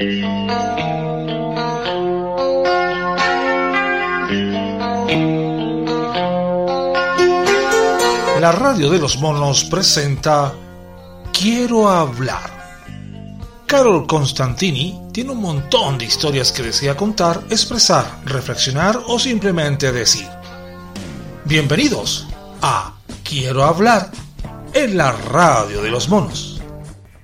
La radio de los monos presenta Quiero hablar. Carol Constantini tiene un montón de historias que desea contar, expresar, reflexionar o simplemente decir. Bienvenidos a Quiero hablar en la radio de los monos.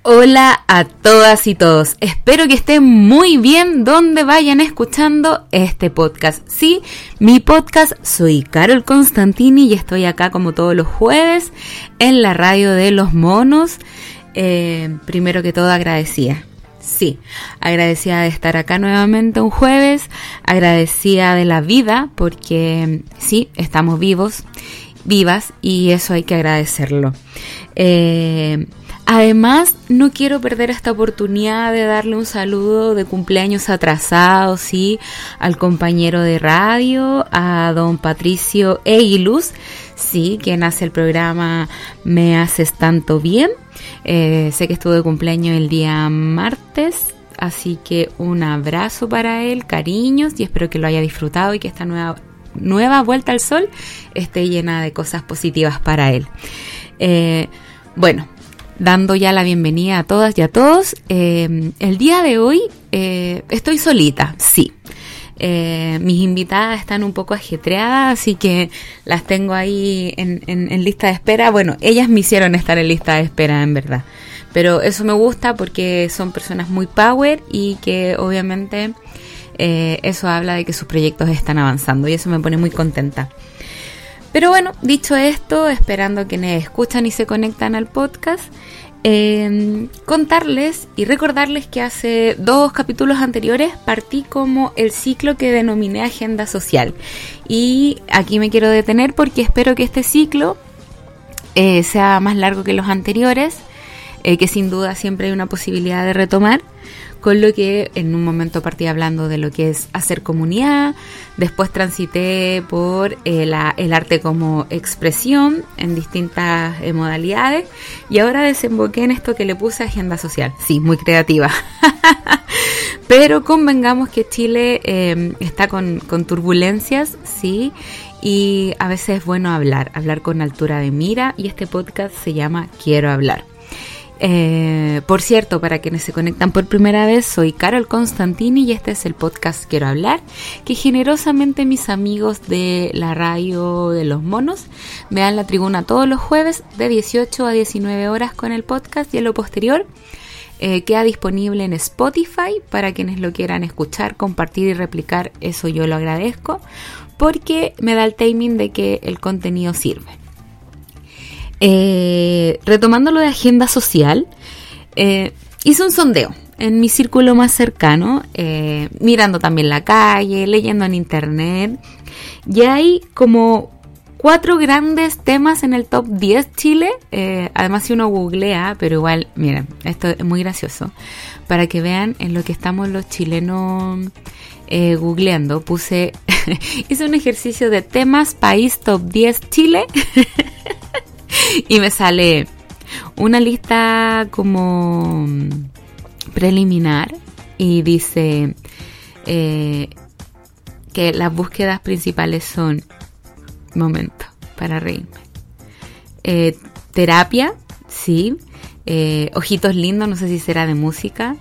Hola a todas y todos. Espero que estén muy bien donde vayan escuchando este podcast. Sí, mi podcast, soy Carol Constantini y estoy acá como todos los jueves en la radio de los monos. Eh, primero que todo agradecida. Sí, agradecida de estar acá nuevamente un jueves, agradecida de la vida porque sí, estamos vivos, vivas y eso hay que agradecerlo. Eh, Además, no quiero perder esta oportunidad de darle un saludo de cumpleaños atrasado, sí, al compañero de radio, a don Patricio Eiluz, sí, quien hace el programa Me Haces Tanto Bien. Eh, sé que estuvo de cumpleaños el día martes, así que un abrazo para él, cariños, y espero que lo haya disfrutado y que esta nueva, nueva vuelta al sol esté llena de cosas positivas para él. Eh, bueno, dando ya la bienvenida a todas y a todos. Eh, el día de hoy eh, estoy solita, sí. Eh, mis invitadas están un poco ajetreadas, así que las tengo ahí en, en, lista de espera. Bueno, ellas me hicieron estar en lista de espera, en verdad. Pero eso me gusta porque son personas muy power y que obviamente eso habla de que sus proyectos están avanzando y eso me pone muy contenta. Pero bueno, dicho esto, esperando que me escuchan y se conectan al podcast, eh, contarles y recordarles que hace dos capítulos anteriores partí como el ciclo que denominé Agenda Social. Y aquí me quiero detener porque espero que este ciclo eh, sea más largo que los anteriores, eh, que sin duda siempre hay una posibilidad de retomar con lo que en un momento partí hablando de lo que es hacer comunidad, después transité por el, eh, el arte como expresión en distintas eh, modalidades y ahora desemboqué en esto que le puse agenda social. Sí, muy creativa. Pero convengamos que Chile em, está con, con turbulencias, sí, y a veces es bueno hablar, hablar con altura de mira y este podcast se llama Quiero hablar. Eh, por cierto, para quienes se conectan por primera vez, soy Carol Constantini y este es el podcast Quiero hablar, que generosamente mis amigos de la radio de los monos me dan la tribuna todos los jueves de 18 a 19 horas con el podcast y en lo posterior eh, queda disponible en Spotify para quienes lo quieran escuchar, compartir y replicar, eso yo lo agradezco, porque me da el timing de que el contenido sirve. Eh, retomando lo de agenda social, eh, hice un sondeo en mi círculo más cercano, eh, mirando también la calle, leyendo en internet, y hay como cuatro grandes temas en el top 10 Chile. además, si uno googlea, pero igual, miren, esto es muy gracioso, para que vean en lo que estamos los chilenos googleando. Puse, hice un ejercicio de temas país top 10 Chile. y me sale una lista como preliminar y dice eh, que las búsquedas principales son, momento, para reírme, eh, terapia, sí, eh, ojitos lindos, no sé si será de música,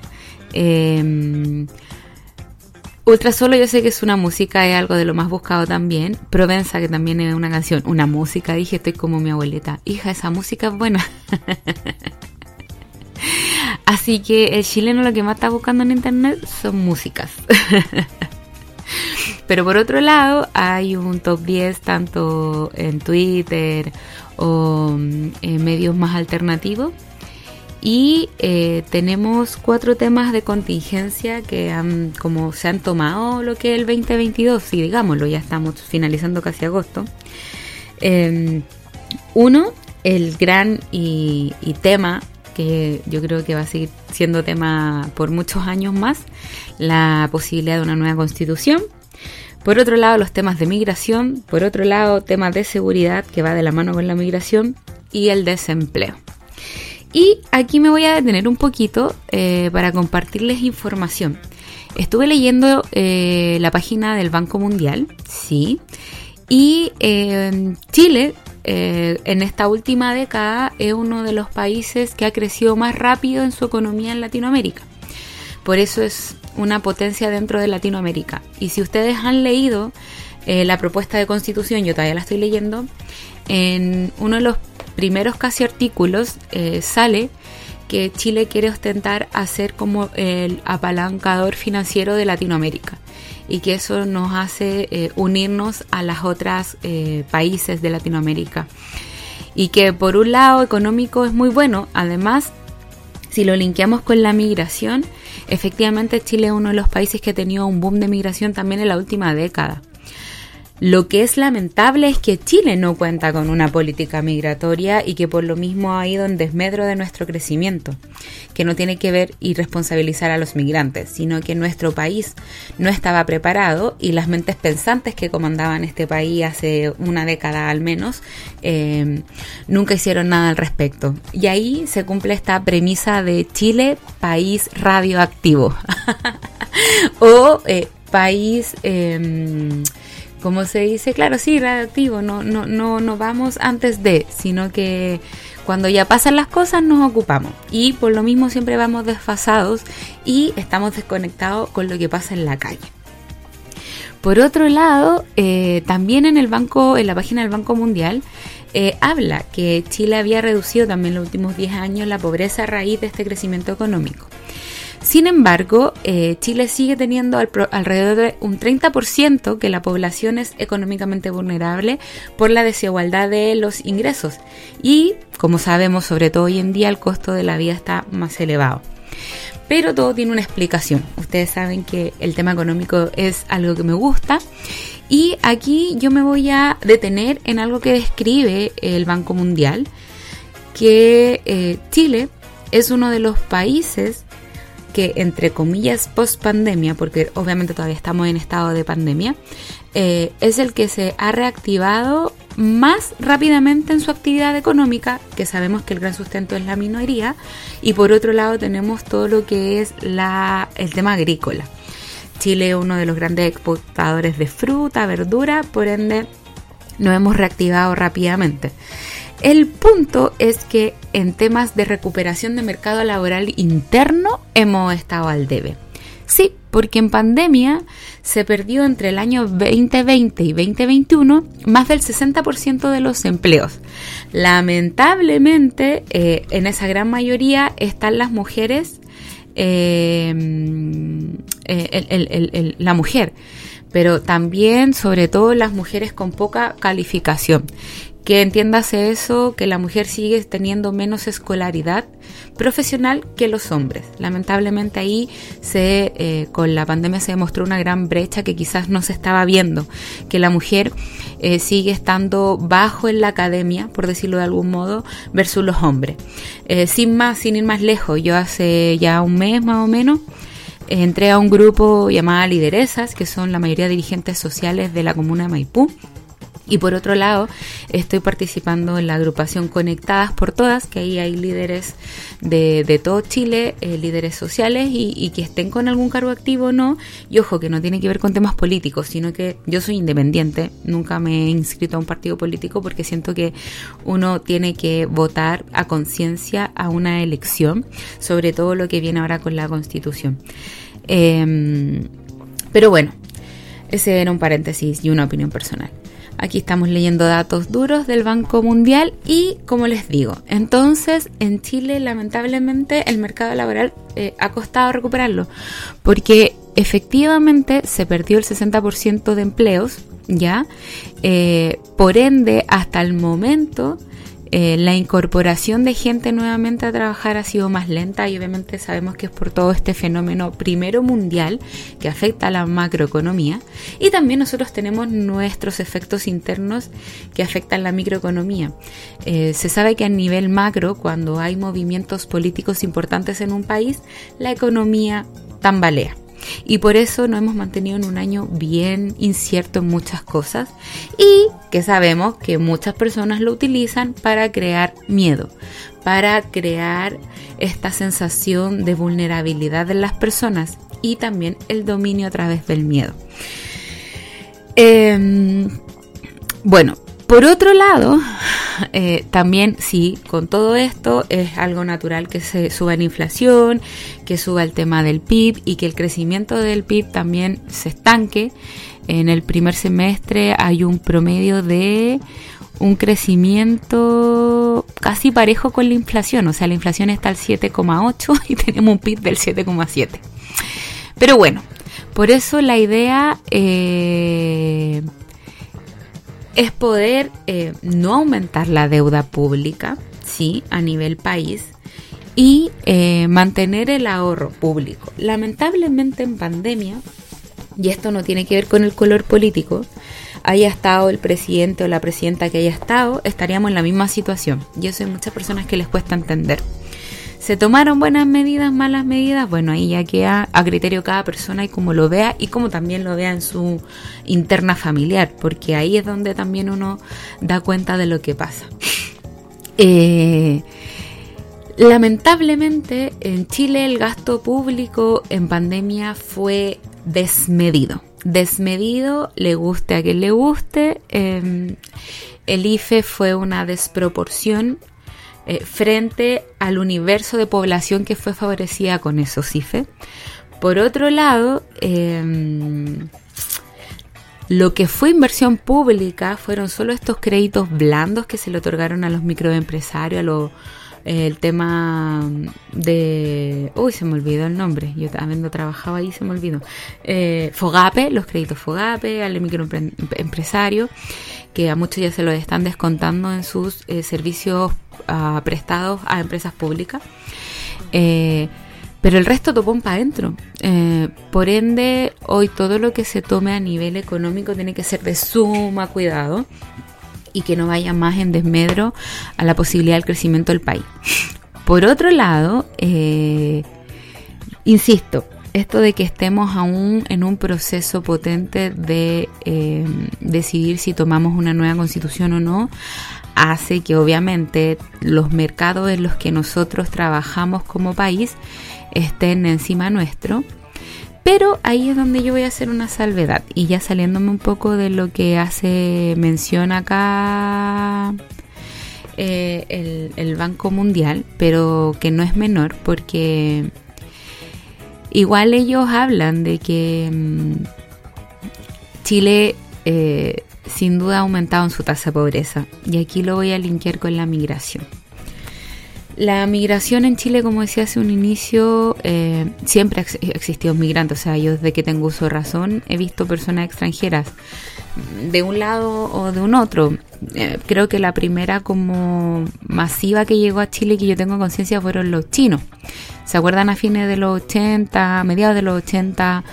Ultra Solo yo sé que es una música, es algo de lo más buscado también. Provenza, que también es una canción, una música. Dije, estoy como mi abuelita. Hija, esa música es buena. Así que el chileno lo que más está buscando en internet son músicas. Pero por otro lado, hay un top 10 tanto en Twitter o mm, en medios más alternativos y eh, tenemos cuatro temas de contingencia que han, como se han tomado lo que es el 2022, y digámoslo, ya estamos finalizando casi agosto. Em, uno, el gran y, tema que yo creo que va a seguir siendo tema por muchos años más, la posibilidad de una nueva constitución. Por otro lado, los temas de migración. Por otro lado, temas de seguridad que va de la mano con la migración y el desempleo. Y aquí me voy a detener un poquito eh, para compartirles información. Estuve leyendo eh, la página del Banco Mundial, sí, y eh, Chile en esta última década es uno de los países que ha crecido más rápido en su economía en Latinoamérica. Por eso es una potencia dentro de Latinoamérica. Y si ustedes han leído la propuesta de constitución, yo todavía la estoy leyendo, en uno de los primeros casi artículos eh, sale que Chile quiere ostentar a ser como el apalancador financiero de Latinoamérica y que eso nos hace eh, unirnos a las otras eh, países de Latinoamérica. Y que por un lado económico es muy bueno además si lo linkeamos con la migración efectivamente Chile es uno de los países que ha tenido un boom de migración también en la última década lo que es lamentable es que Chile no cuenta con una política migratoria y que por lo mismo ha ido en desmedro de nuestro crecimiento, que no tiene que ver y responsabilizar a los migrantes, sino que nuestro país no estaba preparado y las mentes pensantes que comandaban este país hace una década al menos eh, nunca hicieron nada al respecto. Y ahí se cumple esta premisa de Chile, país radioactivo o eh, país... Eh, como se dice, claro, sí, radioactivo, no, no, no, no vamos antes de, sino que cuando ya pasan las cosas nos ocupamos. Y por lo mismo siempre vamos desfasados y estamos desconectados con lo que pasa en la calle. Por otro lado, eh, también en el banco, en la página del Banco Mundial, eh, habla que Chile había reducido también en los últimos 10 años la pobreza a raíz de este crecimiento económico. Sin embargo, eh, Chile sigue teniendo alrededor de un 30% que la población es económicamente vulnerable por la desigualdad de los ingresos y, como sabemos, sobre todo hoy en día el costo de la vida está más elevado. Pero todo tiene una explicación. Ustedes saben que el tema económico es algo que me gusta y aquí yo me voy a detener en algo que describe el Banco Mundial, que eh, Chile es uno de los países que, entre comillas, post pandemia, porque obviamente todavía estamos en estado de pandemia, eh, es el que se ha reactivado más rápidamente en su actividad económica, que sabemos que el gran sustento es la minoría, y por otro lado tenemos todo lo que es la, el tema agrícola. Chile es uno de los grandes exportadores de fruta, verdura, por ende nos hemos reactivado rápidamente. El punto es que en temas de recuperación de mercado laboral interno hemos estado al debe. Sí, porque en pandemia se perdió entre el año 2020 y 2021 más del 60% de los empleos. Lamentablemente, eh, en esa gran mayoría están las mujeres, eh, eh, la mujer, pero también, sobre todo, las mujeres con poca calificación que entiéndase eso, que la mujer sigue teniendo menos escolaridad profesional que los hombres. Lamentablemente ahí se, eh, con la pandemia se demostró una gran brecha que quizás no se estaba viendo, que la mujer eh, sigue estando bajo en la academia, por decirlo de algún modo, versus los hombres. Eh, sin más, sin ir más lejos, yo hace ya un mes más o menos, entré a un grupo llamado Lideresas, que son la mayoría de dirigentes sociales de la comuna de Maipú y por otro lado, estoy participando en la agrupación Conectadas por Todas, que ahí hay líderes de, todo Chile, eh, líderes sociales y, que estén con algún cargo activo o no. Y ojo, que no tiene que ver con temas políticos, sino que yo soy independiente, nunca me he inscrito a un partido político porque siento que uno tiene que votar a conciencia a una elección, sobre todo lo que viene ahora con la constitución. Em, pero bueno, ese era un paréntesis y una opinión personal. Aquí estamos leyendo datos duros del Banco Mundial y como les digo, entonces en Chile lamentablemente el mercado laboral eh, ha costado recuperarlo porque efectivamente se perdió el 60% de empleos, ¿ya? Eh, por ende, hasta el momento eh, la incorporación de gente nuevamente a trabajar ha sido más lenta y obviamente sabemos que es por todo este fenómeno primero mundial que afecta a la macroeconomía y también nosotros tenemos nuestros efectos internos que afectan la microeconomía. Eh, se sabe que a nivel macro, cuando hay movimientos políticos importantes en un país, la economía tambalea y por eso nos hemos mantenido en un año bien incierto en muchas cosas y que sabemos que muchas personas lo utilizan para crear miedo. para crear esta sensación de vulnerabilidad de las personas y también el dominio a través del miedo. Em, bueno, por otro lado, eh, también sí, con todo esto es algo natural que se suba la inflación, que suba el tema del PIB y que el crecimiento del PIB también se estanque. En el primer semestre hay un promedio de un crecimiento casi parejo con la inflación, o sea, la inflación está al 7,8 y tenemos un PIB del 7,7. Pero bueno, por eso la idea... Eh, es poder eh, no aumentar la deuda pública, sí, a nivel país, y eh, mantener el ahorro público. Lamentablemente en pandemia, y esto no tiene que ver con el color político, haya estado el presidente o la presidenta que haya estado, estaríamos en la misma situación. Y eso hay muchas personas que les cuesta entender. ¿Se tomaron buenas medidas, malas medidas? Bueno, ahí ya queda a criterio cada persona y como lo vea y como también lo vea en su interna familiar, porque ahí es donde también uno da cuenta de lo que pasa. Eh, lamentablemente en Chile el gasto público en pandemia fue desmedido. Desmedido, le guste a quien le guste. Em, el IFE fue una desproporción eh, frente al universo de población que fue favorecida con esos IFE. Por otro lado, em, lo que fue inversión pública fueron solo estos créditos blandos que se le otorgaron a los microempresarios, a los el tema de... Uy, se me olvidó el nombre. Yo habiendo trabajado ahí se me olvidó. Eh, Fogape, los créditos Fogape, al microempresario, que a muchos ya se lo están descontando en sus eh, servicios ah, prestados a empresas públicas. Eh, pero el resto topón para adentro. por ende, hoy todo lo que se tome a nivel económico tiene que ser de suma cuidado y que no vaya más en desmedro a la posibilidad del crecimiento del país. Por otro lado, eh, insisto, esto de que estemos aún en un proceso potente de eh, decidir si tomamos una nueva constitución o no, hace que obviamente los mercados en los que nosotros trabajamos como país estén encima nuestro. Pero ahí es donde yo voy a hacer una salvedad. Y ya saliéndome un poco de lo que hace mención acá eh, el, Banco Mundial, pero que no es menor porque igual ellos hablan de que mm, Chile eh, sin duda ha aumentado en su tasa de pobreza y aquí lo voy a linkear con la migración. La migración en Chile, como decía hace un inicio, eh, siempre ha existido migrantes. O sea, yo desde que tengo uso razón he visto personas extranjeras de un lado o de un otro. Eh, creo que la primera como masiva que llegó a Chile que yo tengo conciencia fueron los chinos. ¿Se acuerdan a fines de los 80, mediados de los 80?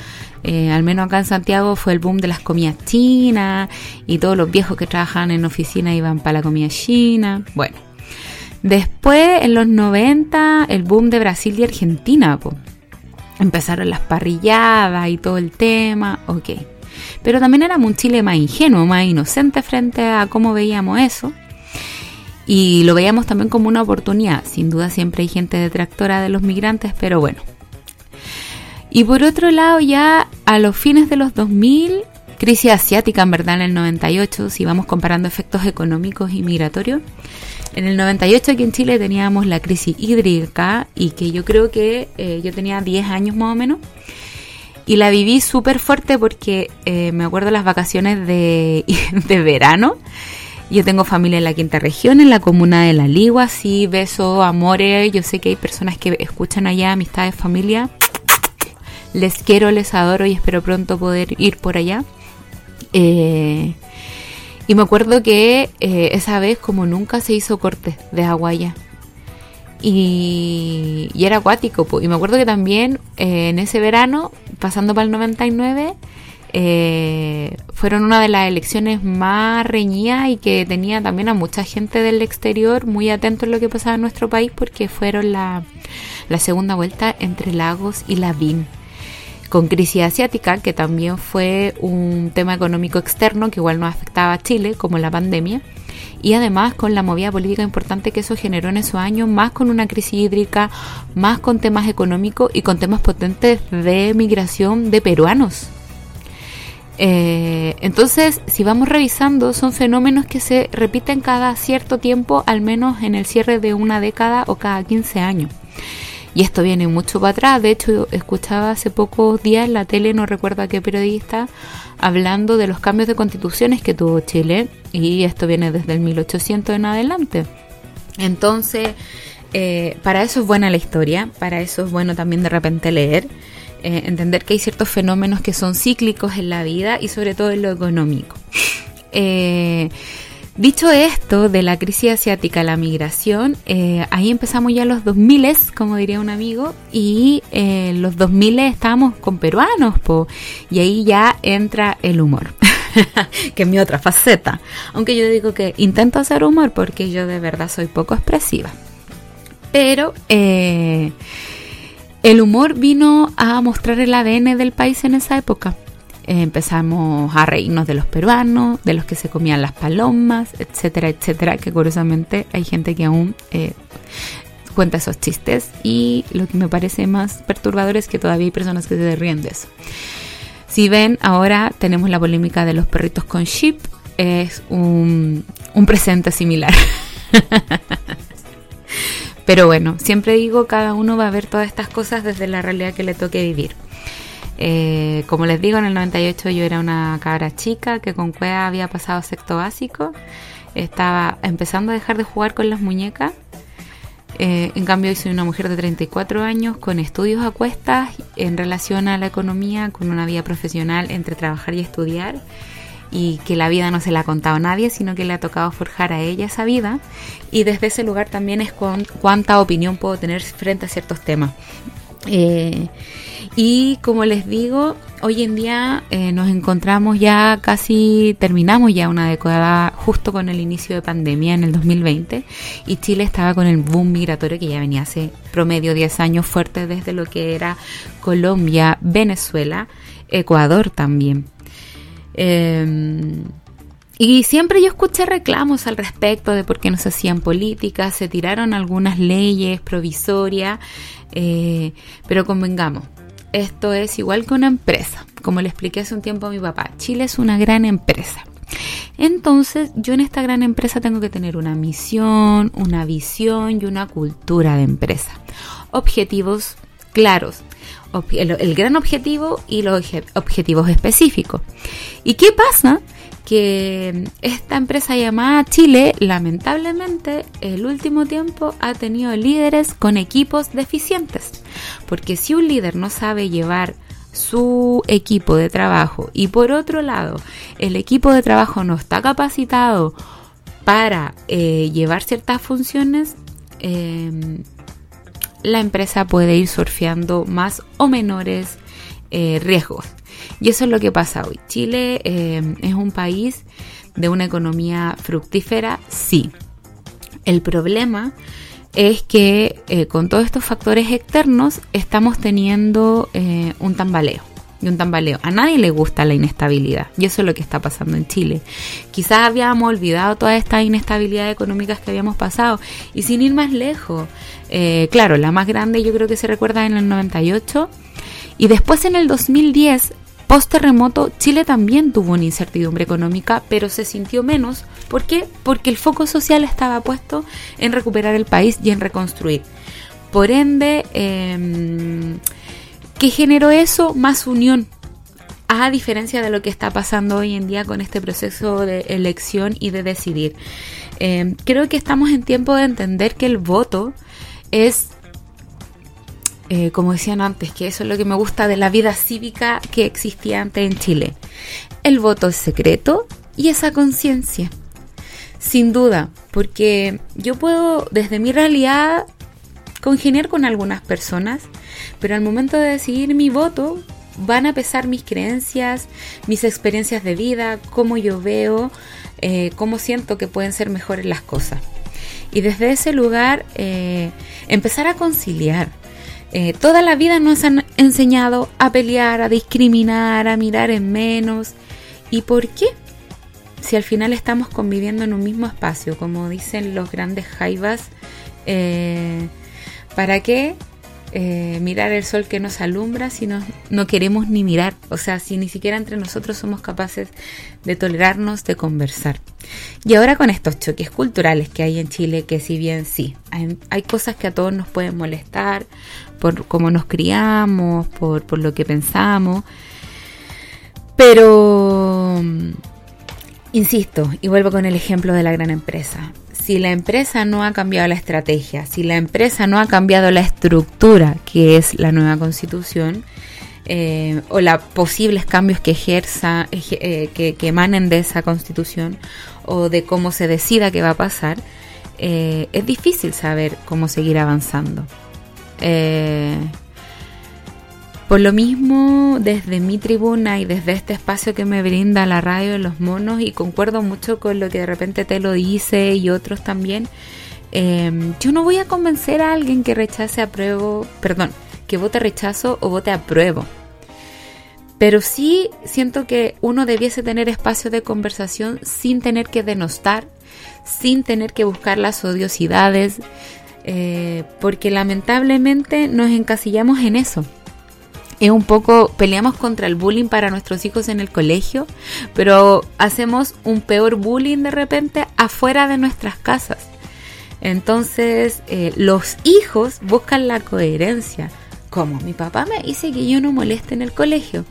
Eh, al menos acá en Santiago fue el boom de las comidas chinas y todos los viejos que trabajaban en oficina iban para la comida china. Bueno Después, en los 90, el boom de Brasil y Argentina. Empezaron las parrilladas y todo el tema, ok. Pero también éramos un Chile más ingenuo, más inocente frente a cómo veíamos eso. Y lo veíamos también como una oportunidad. Sin duda siempre hay gente detractora de los migrantes, pero bueno. Y por otro lado, ya a los fines de los 2000, crisis asiática en verdad en el 98, si vamos comparando efectos económicos y migratorios, en el 98 aquí en Chile teníamos la crisis hídrica y que yo creo que eh, yo tenía 10 años más o menos. Y la viví súper fuerte porque eh, me acuerdo las vacaciones de, de, verano. Yo tengo familia en la quinta región, en la comuna de La Ligua, sí, besos, amores. Yo sé que hay personas que escuchan allá, amistades, familia. Les quiero, les adoro y espero pronto poder ir por allá. Eh, y me acuerdo que eh, esa vez como nunca se hizo corte de aguaya. Y, y era acuático. Y me acuerdo que también en ese verano, pasando para el 99, eh, fueron una de las elecciones más reñidas y que tenía también a mucha gente del exterior muy atento en lo que pasaba en nuestro país porque fueron la, la segunda vuelta entre Lagos y Lavín con crisis asiática, que también fue un tema económico externo que igual no afectaba a Chile, como la pandemia. Y además con la movida política importante que eso generó en esos años, más con una crisis hídrica, más con temas económicos y con temas potentes de migración de peruanos. Eh, entonces, si vamos revisando, son fenómenos que se repiten cada cierto tiempo, al menos en el cierre de una década o cada 15 años. Y esto viene mucho para atrás. De hecho, escuchaba hace pocos días en la tele, no recuerdo a qué periodista, hablando de los cambios de constituciones que tuvo Chile. Y esto viene desde el 1800 en adelante. Entonces, eh, para eso es buena la historia. Para eso es bueno también de repente leer. Eh, entender que hay ciertos fenómenos que son cíclicos en la vida y sobre todo en lo económico. Eh, Dicho esto de la crisis asiática, la migración, eh, ahí empezamos ya los 2000, como diría un amigo, y eh, los 2000 estábamos con peruanos, po, y ahí ya entra el humor, que es mi otra faceta. Aunque yo digo que intento hacer humor porque yo de verdad soy poco expresiva. Pero eh, el humor vino a mostrar el ADN del país en esa época empezamos a reírnos de los peruanos, de los que se comían las palomas, etcétera, etcétera, que curiosamente hay gente que aún eh, cuenta esos chistes y lo que me parece más perturbador es que todavía hay personas que se ríen de eso. Si ven, ahora tenemos la polémica de los perritos con chip, es un, un presente similar. Pero bueno, siempre digo, cada uno va a ver todas estas cosas desde la realidad que le toque vivir. Eh, como les digo, en el 98 yo era una cabra chica que con cueva había pasado sexto básico. Estaba empezando a dejar de jugar con las muñecas. Eh, en cambio, hoy soy una mujer de 34 años con estudios a cuestas en relación a la economía, con una vida profesional entre trabajar y estudiar y que la vida no se la ha contado a nadie, sino que le ha tocado forjar a ella esa vida. Y desde ese lugar también es cuánta opinión puedo tener frente a ciertos temas. Eh, y como les digo, hoy en día eh, nos encontramos ya casi, terminamos ya una década justo con el inicio de pandemia en el 2020 y Chile estaba con el boom migratorio que ya venía hace promedio 10 años fuerte desde lo que era Colombia, Venezuela, Ecuador también. Em, y siempre yo escuché reclamos al respecto de por qué no se hacían políticas, se tiraron algunas leyes provisorias, eh, pero convengamos, esto es igual que una empresa. Como le expliqué hace un tiempo a mi papá, Chile es una gran empresa. Entonces, yo en esta gran empresa tengo que tener una misión, una visión y una cultura de empresa. Objetivos claros. El, gran objetivo y los objetivos específicos. ¿Y qué pasa? Esta empresa llamada Chile, lamentablemente, el último tiempo ha tenido líderes con equipos deficientes. Porque si un líder no sabe llevar su equipo de trabajo y por otro lado el equipo de trabajo no está capacitado para eh, llevar ciertas funciones, em, la empresa puede ir surfeando más o menores eh, riesgos. Y eso es lo que pasa hoy. Chile em, es un país de una economía fructífera, sí. El problema es que eh, con todos estos factores externos estamos teniendo eh, un tambaleo. Y un tambaleo. A nadie le gusta la inestabilidad. Y eso es lo que está pasando en Chile. Quizás habíamos olvidado todas estas inestabilidades económicas que habíamos pasado. Y sin ir más lejos. Eh, claro, la más grande yo creo que se recuerda en el 98. Y después en el 2010 Post terremoto, Chile también tuvo una incertidumbre económica, pero se sintió menos. ¿Por qué? Porque el foco social estaba puesto en recuperar el país y en reconstruir. Por ende, em, ¿qué generó eso? Más unión. A diferencia de lo que está pasando hoy en día con este proceso de elección y de decidir. Em, creo que estamos en tiempo de entender que el voto es eh, como decían antes, que eso es lo que me gusta de la vida cívica que existía antes en Chile. El voto es secreto y esa conciencia. Sin duda, porque yo puedo desde mi realidad congeniar con algunas personas, pero al momento de decidir mi voto van a pesar mis creencias, mis experiencias de vida, cómo yo veo, eh, cómo siento que pueden ser mejores las cosas. Y desde ese lugar eh, empezar a conciliar, eh, toda la vida nos han enseñado a pelear, a discriminar, a mirar en menos. ¿Y por qué? si al final estamos conviviendo en un mismo espacio, como dicen los grandes jaivas, eh, ¿para qué eh, mirar el sol que nos alumbra si no, queremos ni mirar? O sea, si ni siquiera entre nosotros somos capaces de tolerarnos, de conversar. Y ahora con estos choques culturales que hay en Chile, que si bien sí, hay, hay cosas que a todos nos pueden molestar por cómo nos criamos, por, por lo que pensamos, pero Insisto, y vuelvo con el ejemplo de la gran empresa. Si la empresa no ha cambiado la estrategia, si la empresa no ha cambiado la estructura, que es la nueva constitución, eh, o los posibles cambios que ejerza, eh, que, emanen de esa constitución, o de cómo se decida qué va a pasar, eh, es difícil saber cómo seguir avanzando. Por lo mismo, desde mi tribuna y desde este espacio que me brinda la radio de los monos, y concuerdo mucho con lo que de repente te lo dice y otros también, em, yo no voy a convencer a alguien que rechace apruebo, perdón, que vote rechazo o vote apruebo. Pero sí siento que uno debiese tener espacio de conversación sin tener que denostar, sin tener que buscar las odiosidades, eh, porque lamentablemente nos encasillamos en eso es un poco, peleamos contra el bullying para nuestros hijos en el colegio, pero hacemos un peor bullying de repente afuera de nuestras casas. Entonces, eh, los hijos buscan la coherencia. Como mi papá me dice que yo no moleste en el colegio,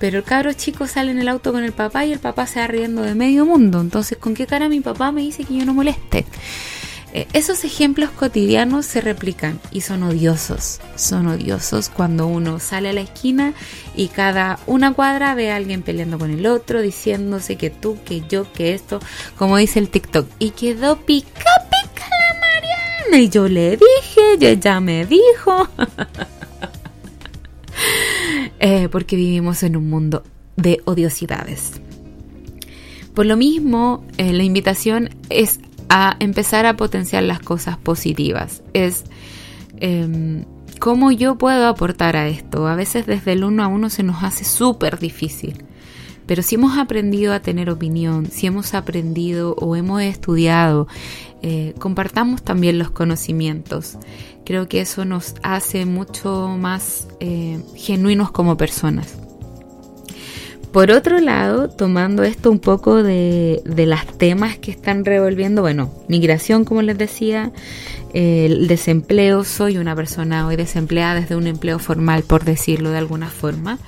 pero el cabro chico sale en el auto con el papá y el papá se va riendo de medio mundo. Entonces, ¿con qué cara mi papá me dice que yo no moleste? Eh, esos ejemplos cotidianos se replican y son odiosos. Son odiosos cuando uno sale a la esquina y cada una cuadra ve a alguien peleando con el otro, diciéndose que tú, que yo, que esto, como dice el TikTok. Y quedó pica pica la Mariana. Y yo le dije, y ella me dijo. Eh, porque vivimos en un mundo de odiosidades. Por lo mismo, eh, la invitación es a empezar a potenciar las cosas positivas. Es em, cómo yo puedo aportar a esto. A veces desde el uno a uno se nos hace súper difícil. Pero si hemos aprendido a tener opinión, si hemos aprendido o hemos estudiado, eh, compartamos también los conocimientos. Creo que eso nos hace mucho más eh, genuinos como personas. Por otro lado, tomando esto un poco de, las temas que están revolviendo, bueno, migración, como les decía, el desempleo, soy una persona hoy desempleada desde un empleo formal, por decirlo de alguna forma.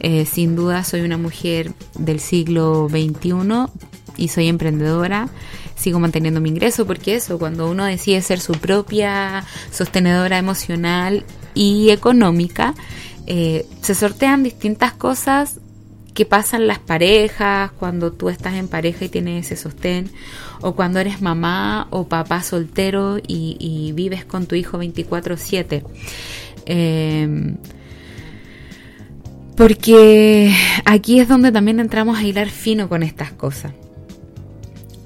Eh, sin duda soy una mujer del siglo XXI y soy emprendedora. Sigo manteniendo mi ingreso porque eso, cuando uno decide ser su propia sostenedora emocional y económica, eh, se sortean distintas cosas que pasan las parejas, cuando tú estás en pareja y tienes ese sostén, o cuando eres mamá o papá soltero y, vives con tu hijo 24/7. Em, porque aquí es donde también entramos a hilar fino con estas cosas.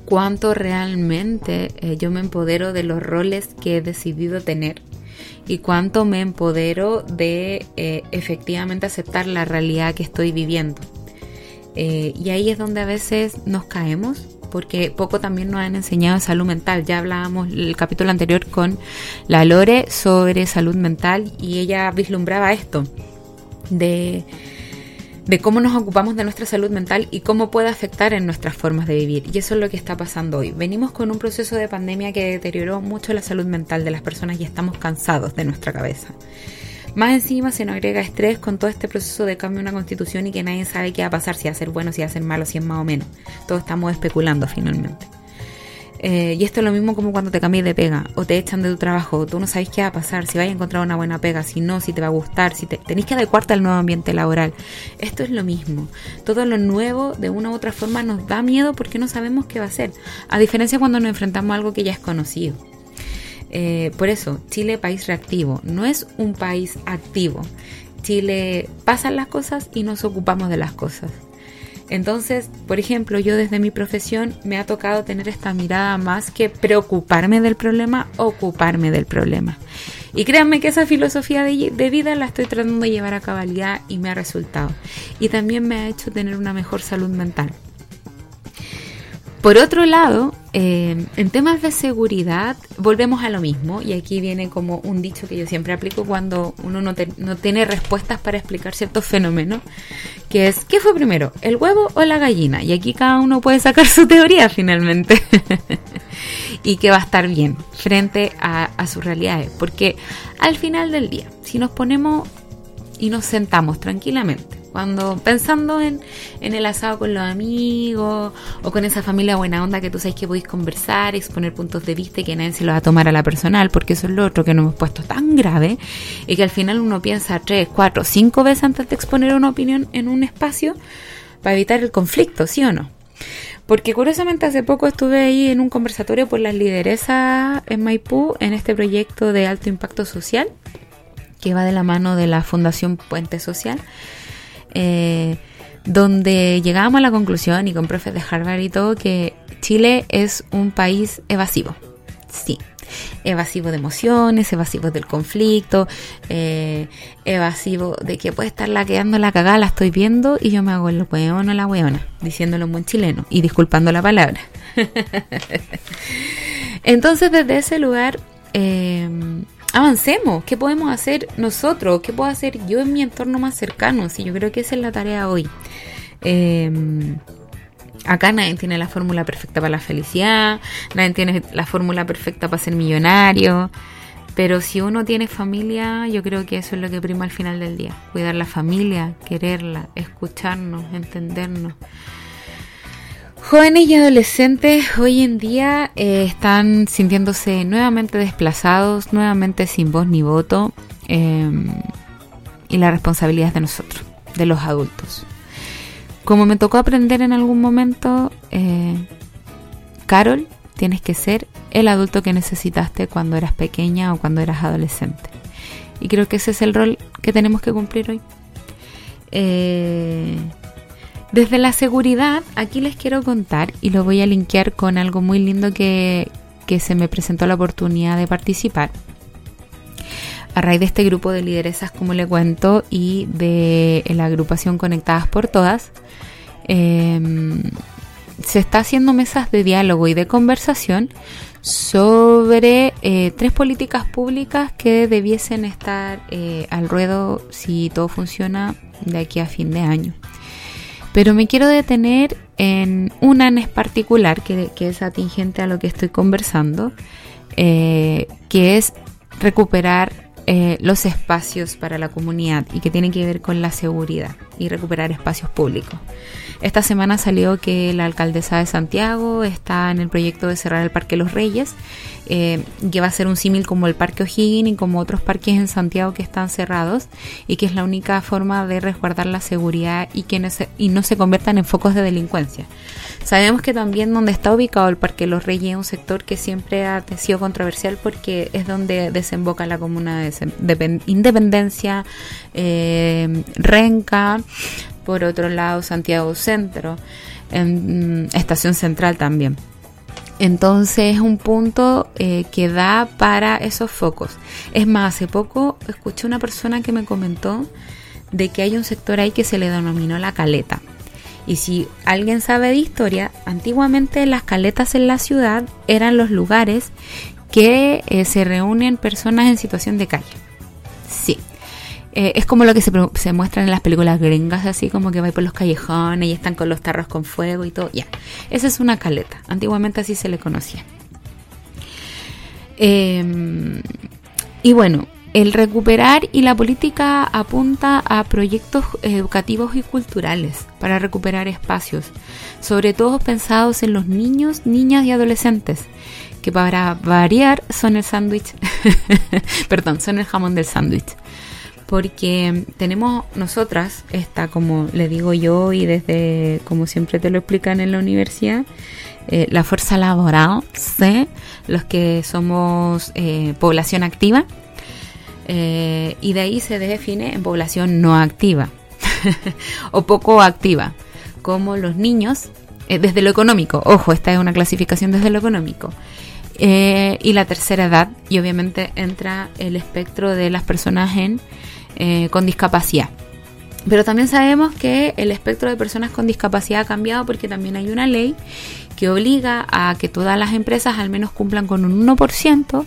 Cuánto realmente eh, yo me empodero de los roles que he decidido tener y cuánto me empodero de eh, efectivamente aceptar la realidad que estoy viviendo. Eh, y ahí es donde a veces nos caemos, porque poco también nos han enseñado salud mental. Ya hablábamos el capítulo anterior con la Lore sobre salud mental y ella vislumbraba esto de, de cómo nos ocupamos de nuestra salud mental y cómo puede afectar en nuestras formas de vivir. Y eso es lo que está pasando hoy. Venimos con un proceso de pandemia que deterioró mucho la salud mental de las personas y estamos cansados de nuestra cabeza. Más encima se nos agrega estrés con todo este proceso de cambio de una constitución y que nadie sabe qué va a pasar, si va a ser bueno, si va a ser malo, si es más o menos. Todos estamos especulando finalmente. Eh, y esto es lo mismo como cuando te cambias de pega o te echan de tu trabajo, tú no sabes qué va a pasar, si vas a encontrar una buena pega, si no, si te va a gustar, si te, tenés que adecuarte al nuevo ambiente laboral. Esto es lo mismo. Todo lo nuevo de una u otra forma nos da miedo porque no sabemos qué va a ser. A diferencia cuando nos enfrentamos a algo que ya es conocido. Eh, por eso, Chile país reactivo, no es un país activo. Chile pasan las cosas y nos ocupamos de las cosas. Entonces, por ejemplo, yo desde mi profesión me ha tocado tener esta mirada más que preocuparme del problema, ocuparme del problema. Y créanme que esa filosofía de, de, vida la estoy tratando de llevar a cabalidad y me ha resultado. Y también me ha hecho tener una mejor salud mental. Por otro lado, eh, en temas de seguridad, volvemos a lo mismo, y aquí viene como un dicho que yo siempre aplico cuando uno no, no tiene respuestas para explicar ciertos fenómenos, que es, ¿qué fue primero, el huevo o la gallina? Y aquí cada uno puede sacar su teoría finalmente, y que va a estar bien frente a sus realidades, porque al final del día, si nos ponemos y nos sentamos tranquilamente, cuando pensando en, el asado con los amigos o con esa familia buena onda que tú sabes que podéis conversar, exponer puntos de vista y que nadie se lo va a tomar a la personal, porque eso es lo otro que nos hemos puesto tan grave y que al final uno piensa tres, cuatro, cinco veces antes de exponer una opinión en un espacio para evitar el conflicto, ¿sí o no? Porque curiosamente hace poco estuve ahí en un conversatorio por las lideresas en Maipú en este proyecto de alto impacto social que va de la mano de la Fundación Puente Social eh, donde llegábamos a la conclusión, y con profes de Harvard y todo, que Chile es un país evasivo. Sí, evasivo de emociones, evasivo del conflicto, eh, evasivo de que puede estar laqueando la cagada, la estoy viendo y yo me hago el weón o la weona, diciéndolo en buen chileno y disculpando la palabra. Entonces, desde ese lugar, eh, avancemos. ¿Qué podemos hacer nosotros? ¿Qué puedo hacer yo en mi entorno más cercano? Sí, yo creo que esa es la tarea hoy. Em, acá nadie tiene la fórmula perfecta para la felicidad, nadie tiene la fórmula perfecta para ser millonario. Pero si uno tiene familia, yo creo que eso es lo que prima al final del día. Cuidar la familia, quererla, escucharnos, entendernos. Jóvenes y adolescentes hoy en día eh, están sintiéndose nuevamente desplazados, nuevamente sin voz ni voto, em, y la responsabilidad es de nosotros, de los adultos. Como me tocó aprender en algún momento, eh, Carol, tienes que ser el adulto que necesitaste cuando eras pequeña o cuando eras adolescente. Y creo que ese es el rol que tenemos que cumplir hoy. Eh, desde la seguridad, aquí les quiero contar y lo voy a linkear con algo muy lindo que, se me presentó la oportunidad de participar. A raíz de este grupo de lideresas, como le cuento, y de la agrupación Conectadas por Todas, em, se está haciendo mesas de diálogo y de conversación sobre eh, tres políticas públicas que debiesen estar eh, al ruedo si todo funciona de aquí a fin de año. Pero me quiero detener en una en particular que, es atingente a lo que estoy conversando, eh, que es recuperar eh, los espacios para la comunidad y que tiene que ver con la seguridad y recuperar espacios públicos. Esta semana salió que la alcaldesa de Santiago está en el proyecto de cerrar el Parque Los Reyes, eh, que va a ser un símil como el Parque O'Higgins y como otros parques en Santiago que están cerrados y que es la única forma de resguardar la seguridad y que no se, y no se conviertan en focos de delincuencia. Sabemos que también donde está ubicado el Parque Los Reyes es un sector que siempre ha sido controversial porque es donde desemboca la comuna de, Independencia, eh, Renca, por otro lado Santiago Centro, en mm, Estación Central también. Entonces es un punto eh, que da para esos focos. Es más, hace poco escuché una persona que me comentó de que hay un sector ahí que se le denominó la caleta. Y si alguien sabe de historia, antiguamente las caletas en la ciudad eran los lugares que eh, se reúnen personas en situación de calle. Sí, eh, es como lo que se, se, muestra en las películas gringas, así como que va por los callejones y están con los tarros con fuego y todo. Ya, esa es una caleta. Antiguamente así se le conocía. Em, y bueno, el recuperar y la política apunta a proyectos educativos y culturales para recuperar espacios, sobre todo pensados en los niños, niñas y adolescentes, que para variar son el sándwich, perdón, son el jamón del sándwich porque tenemos nosotras, esta como le digo yo y desde como siempre te lo explican en la universidad, eh, la fuerza laboral, los que somos eh, población activa, eh, y de ahí se define en población no activa o poco activa, como los niños, desde lo económico, ojo, esta es una clasificación desde lo económico. y la tercera edad, y obviamente entra el espectro de las personas en eh, con discapacidad. Pero también sabemos que el espectro de personas con discapacidad ha cambiado porque también hay una ley que obliga a que todas las empresas al menos cumplan con un 1%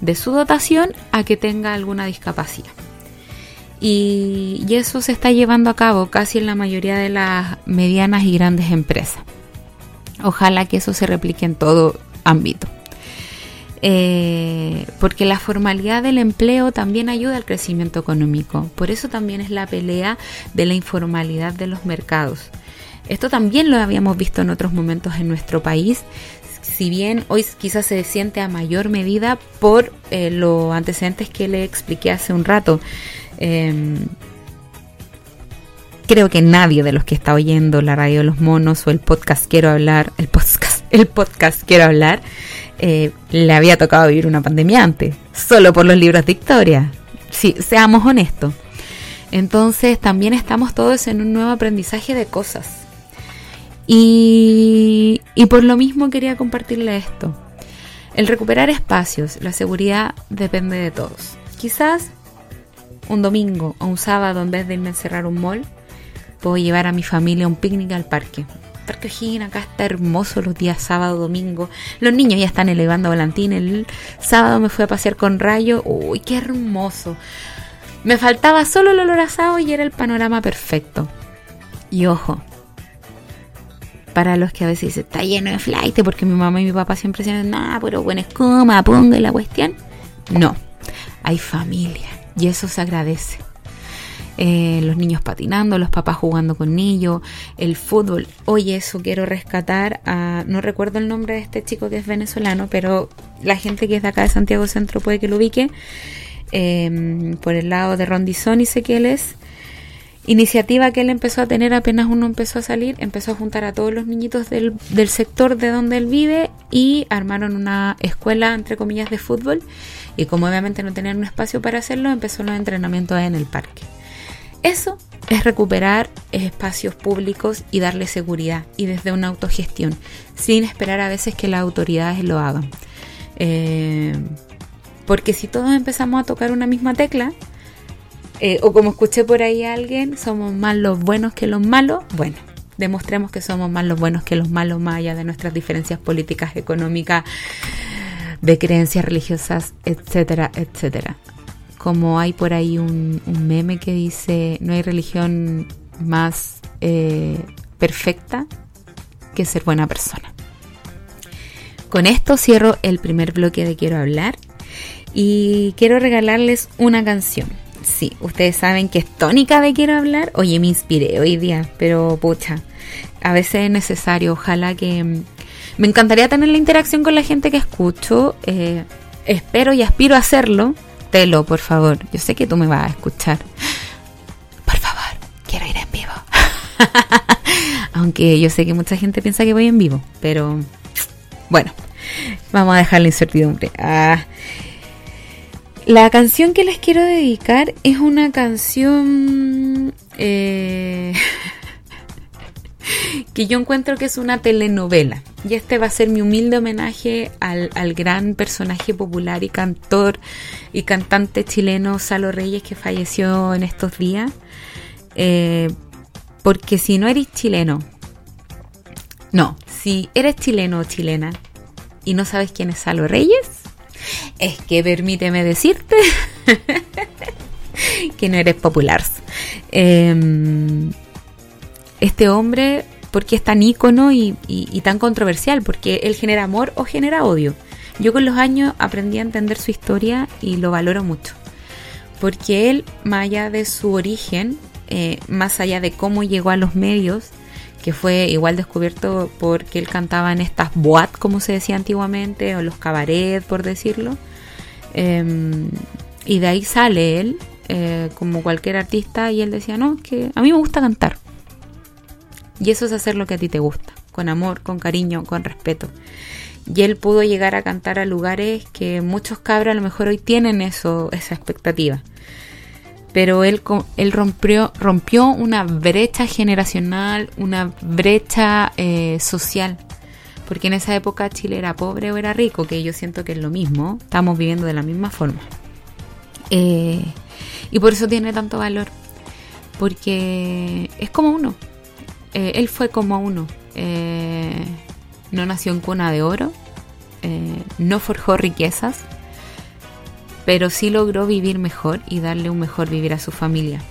de su dotación a que tenga alguna discapacidad. Y, y, eso se está llevando a cabo casi en la mayoría de las medianas y grandes empresas. Ojalá que eso se replique en todo ámbito. Eh, porque la formalidad del empleo también ayuda al crecimiento económico. Por eso también es la pelea de la informalidad de los mercados. Esto también lo habíamos visto en otros momentos en nuestro país, si bien hoy quizás se siente a mayor medida por eh, los antecedentes que le expliqué hace un rato. Em, creo que nadie de los que está oyendo la radio de los monos o el podcast quiero hablar, el podcast, el podcast quiero hablar, eh, le había tocado vivir una pandemia antes, solo por los libros de historia. Sí, seamos honestos. Entonces también estamos todos en un nuevo aprendizaje de cosas. Y, y por lo mismo quería compartirle esto. El recuperar espacios, la seguridad depende de todos. Quizás un domingo o un sábado en vez de irme a encerrar un mall, puedo llevar a mi familia a un picnic al parque O'Higgins acá está hermoso los días sábado, domingo. Los niños ya están elevando volantín. El sábado me fui a pasear con Rayo. Uy, qué hermoso. Me faltaba solo el olor asado y era el panorama perfecto. Y ojo, para los que a veces dicen, está lleno de flight, porque mi mamá y mi papá siempre dicen, nada, pero bueno, es coma, ponga la cuestión. No, hay familia y eso se agradece. Eh, los niños patinando, los papás jugando con ellos, el fútbol. Oye, eso quiero rescatar a, no recuerdo el nombre de este chico que es venezolano, pero la gente que es de acá de Santiago Centro puede que lo ubique. Em, por el lado de Rondizón y sé que él es. Iniciativa que él empezó a tener apenas uno empezó a salir, empezó a juntar a todos los niñitos del, del sector de donde él vive y armaron una escuela, entre comillas, de fútbol. Y como obviamente no tenían un espacio para hacerlo, empezó los entrenamientos en el parque. Eso es recuperar espacios públicos y darle seguridad y desde una autogestión, sin esperar a veces que las autoridades lo hagan. Eh, porque si todos empezamos a tocar una misma tecla, eh, o como escuché por ahí a alguien, somos más los buenos que los malos, bueno, demostremos que somos más los buenos que los malos, más allá de nuestras diferencias políticas, económicas, de creencias religiosas, etcétera, etcétera como hay por ahí un, meme que dice, no hay religión más eh, perfecta que ser buena persona. Con esto cierro el primer bloque de Quiero hablar y quiero regalarles una canción. Sí, ustedes saben que es tónica de Quiero hablar. Oye, me inspiré hoy día, pero pucha, a veces es necesario. Ojalá que... Mm, me encantaría tener la interacción con la gente que escucho. Eh, espero y aspiro a hacerlo Telo, por favor. Yo sé que tú me vas a escuchar. Por favor, quiero ir en vivo. Aunque yo sé que mucha gente piensa que voy en vivo, pero bueno, vamos a dejar la incertidumbre. Ah, la canción que les quiero dedicar es una canción eh, que yo encuentro que es una telenovela. Y este va a ser mi humilde homenaje al, gran personaje popular y cantor y cantante chileno Salo Reyes que falleció en estos días. Eh, porque si no eres chileno, no, si eres chileno o chilena y no sabes quién es Salo Reyes, es que permíteme decirte que no eres popular. Em, este hombre, ¿por qué es tan ícono y, tan controversial? Porque él genera amor o genera odio. Yo con los años aprendí a entender su historia y lo valoro mucho. Porque él, más allá de su origen, eh, más allá de cómo llegó a los medios, que fue igual descubierto porque él cantaba en estas boat, como se decía antiguamente, o los cabaret, por decirlo. Em, y de ahí sale él, eh, como cualquier artista, y él decía, no, que a mí me gusta cantar. Y eso es hacer lo que a ti te gusta, con amor, con cariño, con respeto. Y él pudo llegar a cantar a lugares que muchos cabros a lo mejor hoy tienen eso, esa expectativa. Pero él, él rompió, rompió una brecha generacional, una brecha eh, social. Porque en esa época Chile era pobre o era rico, que yo siento que es lo mismo. Estamos viviendo de la misma forma. Eh, y por eso tiene tanto valor. Porque es como uno. Eh, él fue como uno. Eh, no nació en cuna de oro, eh, no forjó riquezas, pero sí logró vivir mejor y darle un mejor vivir a su familia.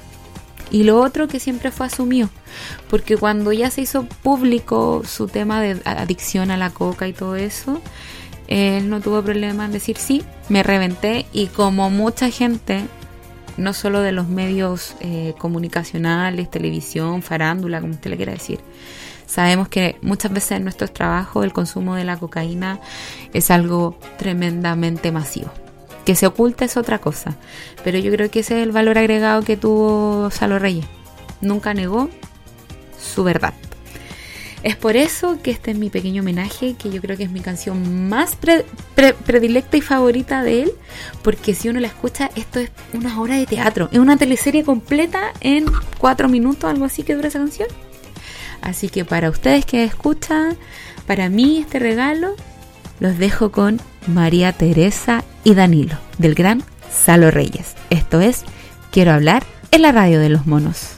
Y lo otro que siempre fue asumido, porque cuando ya se hizo público su tema de adicción a la coca y todo eso, él no tuvo problema en decir sí, me reventé y como mucha gente, no solo de los medios eh, comunicacionales, televisión, farándula, como usted le quiera decir, sabemos que muchas veces en nuestros trabajos el consumo de la cocaína es algo tremendamente masivo. Que se oculta es otra cosa, pero yo creo que ese es el valor agregado que tuvo Salo Reyes. Nunca negó su verdad. Es por eso que este es mi pequeño homenaje, que yo creo que es mi canción más predilecta y favorita de él, porque si uno la escucha, esto es una obra de teatro, es una teleserie completa en cuatro minutos, algo así que dura esa canción. Así que para ustedes que escuchan, para mí este regalo, los dejo con María Teresa y Danilo, del gran Salo Reyes. Esto es Quiero hablar en la radio de los monos.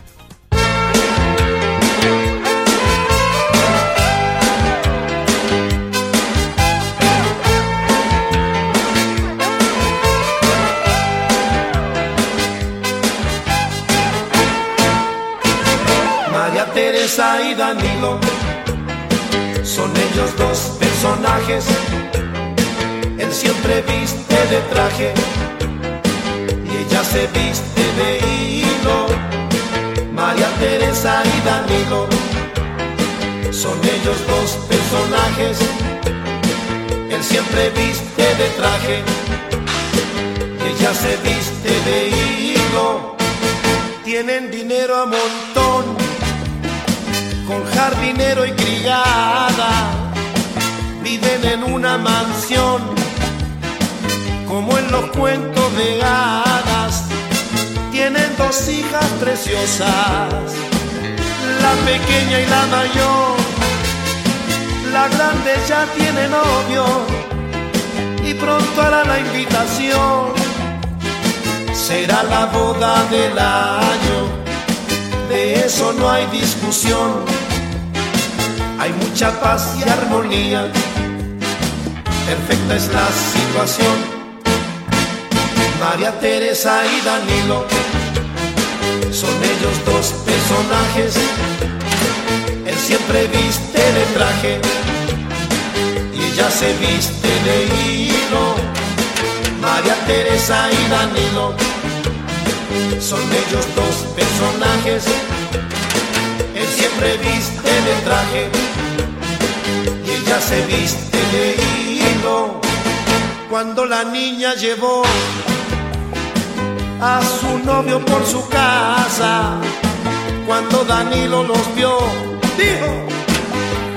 Teresa y Danilo son ellos dos personajes. Él siempre viste de traje y ella se viste de hilo. María Teresa y Danilo son ellos dos personajes. Él siempre viste de traje y ella se viste de hilo. Tienen dinero a montón con jardinero y criada, viven en una mansión, como en los cuentos de hadas, tienen dos hijas preciosas, la pequeña y la mayor, la grande ya tiene novio y pronto hará la invitación, será la boda del año de eso no hay discusión. Hay mucha paz y armonía, perfecta es la situación. María Teresa y Danilo son ellos dos personajes. Él siempre viste de traje y ella se viste de hilo. María Teresa y Danilo son ellos dos personajes. Siempre viste de traje y ella se viste de hilo. Cuando la niña llevó a su novio por su casa, cuando Danilo los vio, dijo,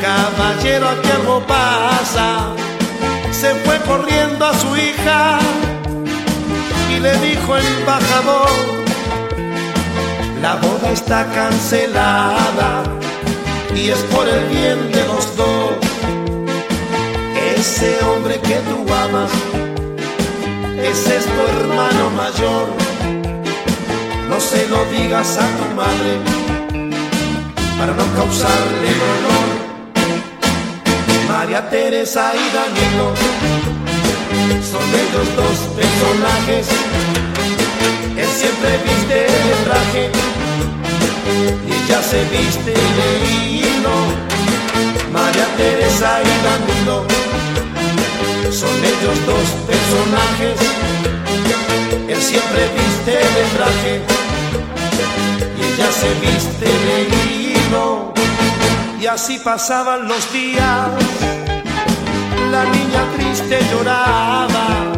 caballero aquí algo pasa, se fue corriendo a su hija y le dijo el embajador, la boda está cancelada y es por el bien de los dos. Ese hombre que tú amas, ese es tu hermano mayor. No se lo digas a tu madre para no causarle dolor. María Teresa y Danilo son ellos dos personajes. Él siempre viste de traje y ella se viste de hilo. María Teresa y Danilo son ellos dos personajes. Él siempre viste de traje y ella se viste de hilo. Y así pasaban los días. La niña triste lloraba